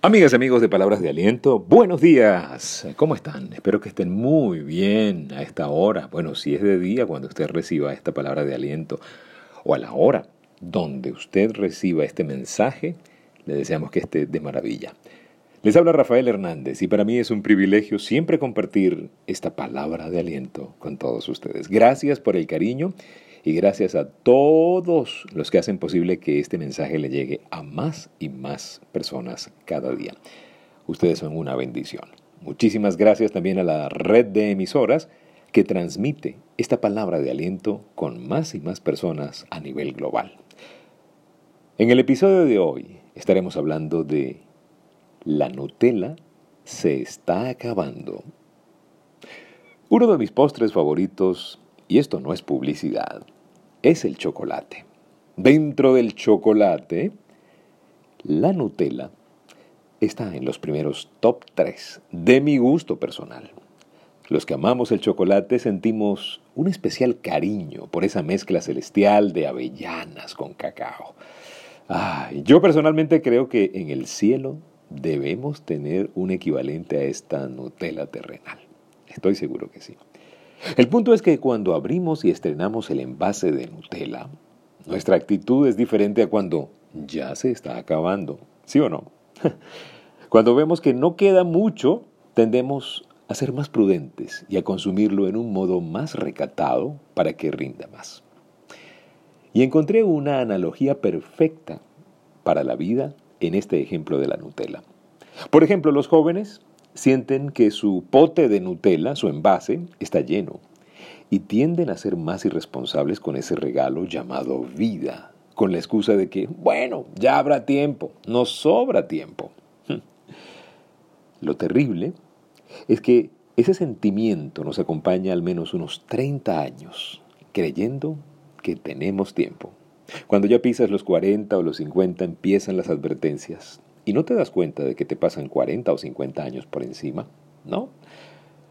Amigas amigos de Palabras de Aliento, buenos días. ¿Cómo están? Espero que estén muy bien a esta hora. Bueno, si es de día cuando usted reciba esta palabra de aliento o a la hora donde usted reciba este mensaje, le deseamos que esté de maravilla. Les habla Rafael Hernández y para mí es un privilegio siempre compartir esta palabra de aliento con todos ustedes. Gracias por el cariño y gracias a todos los que hacen posible que este mensaje le llegue a más y más personas cada día. Ustedes son una bendición. Muchísimas gracias también a la red de emisoras que transmite esta palabra de aliento con más y más personas a nivel global. En el episodio de hoy estaremos hablando de la Nutella se está acabando. Uno de mis postres favoritos y esto no es publicidad, es el chocolate. Dentro del chocolate, la Nutella está en los primeros top 3 de mi gusto personal. Los que amamos el chocolate sentimos un especial cariño por esa mezcla celestial de avellanas con cacao. yo personalmente creo que en el cielo debemos tener un equivalente a esta Nutella terrenal. Estoy seguro que sí. El punto es que cuando abrimos y estrenamos el envase de Nutella, nuestra actitud es diferente a cuando ya se está acabando, ¿sí o no? Cuando vemos que no queda mucho, tendemos a ser más prudentes y a consumirlo en un modo más recatado para que rinda más. Y encontré una analogía perfecta para la vida en este ejemplo de la Nutella. Por ejemplo, los jóvenes sienten que su pote de Nutella, su envase, está lleno y tienden a ser más irresponsables con ese regalo llamado vida, con la excusa de que, bueno, ya habrá tiempo, nos sobra tiempo. Lo terrible es que ese sentimiento nos acompaña al menos unos 30 años, creyendo que tenemos tiempo. Cuando ya pisas los 40 o los 50 empiezan las advertencias y no te das cuenta de que te pasan 40 o 50 años por encima, ¿no?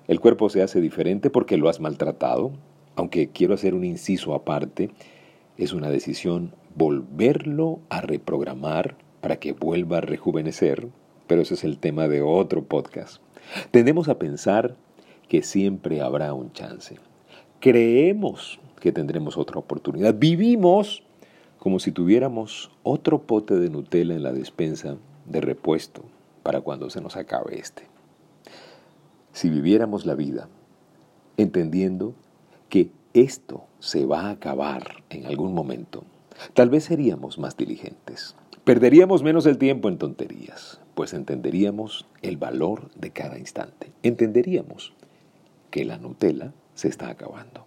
El cuerpo se hace diferente porque lo has maltratado, aunque quiero hacer un inciso aparte, es una decisión volverlo a reprogramar para que vuelva a rejuvenecer, pero ese es el tema de otro podcast. Tendemos a pensar que siempre habrá un chance. Creemos que tendremos otra oportunidad. Vivimos como si tuviéramos otro pote de Nutella en la despensa de repuesto para cuando se nos acabe este. Si viviéramos la vida entendiendo que esto se va a acabar en algún momento, tal vez seríamos más diligentes. Perderíamos menos el tiempo en tonterías, pues entenderíamos el valor de cada instante. Entenderíamos que la Nutella se está acabando.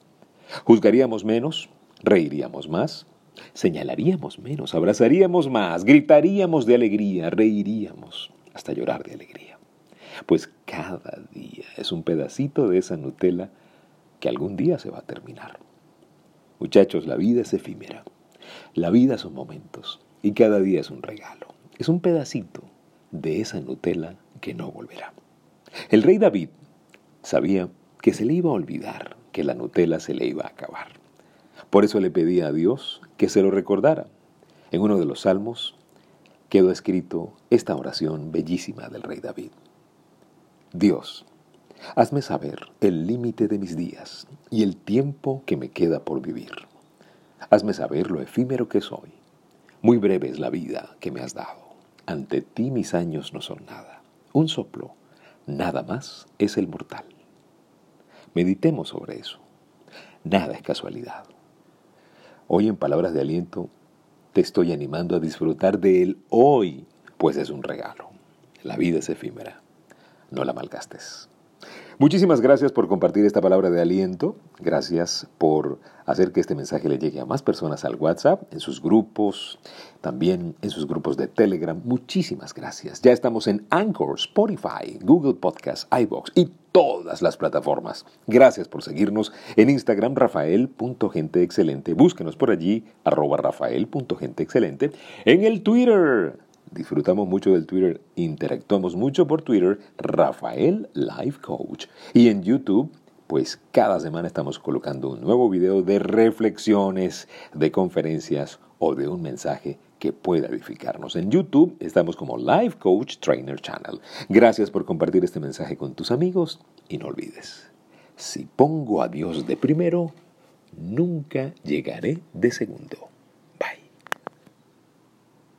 Juzgaríamos menos, reiríamos más, Señalaríamos menos, abrazaríamos más, gritaríamos de alegría, reiríamos hasta llorar de alegría. Pues cada día es un pedacito de esa Nutella que algún día se va a terminar. Muchachos, la vida es efímera. La vida son momentos y cada día es un regalo. Es un pedacito de esa Nutella que no volverá. El rey David sabía que se le iba a olvidar que la Nutella se le iba a acabar. Por eso le pedía a Dios que se lo recordara. En uno de los salmos quedó escrito esta oración bellísima del rey David. Dios, hazme saber el límite de mis días y el tiempo que me queda por vivir. Hazme saber lo efímero que soy. Muy breve es la vida que me has dado. Ante ti mis años no son nada. Un soplo, nada más es el mortal. Meditemos sobre eso. Nada es casualidad. Hoy en palabras de aliento te estoy animando a disfrutar de él hoy, pues es un regalo. La vida es efímera. No la malgastes. Muchísimas gracias por compartir esta palabra de aliento. Gracias por hacer que este mensaje le llegue a más personas al WhatsApp, en sus grupos, también en sus grupos de Telegram. Muchísimas gracias. Ya estamos en Anchor, Spotify, Google Podcast, iBox y todas las plataformas. Gracias por seguirnos en Instagram, rafael.genteexcelente. Búsquenos por allí, arroba rafael.genteexcelente. En el Twitter, disfrutamos mucho del Twitter, interactuamos mucho por Twitter, Rafael Life Coach. Y en YouTube, pues cada semana estamos colocando un nuevo video de reflexiones, de conferencias o de un mensaje que pueda edificarnos. En YouTube estamos como Life Coach Trainer Channel. Gracias por compartir este mensaje con tus amigos y no olvides, si pongo a Dios de primero, nunca llegaré de segundo.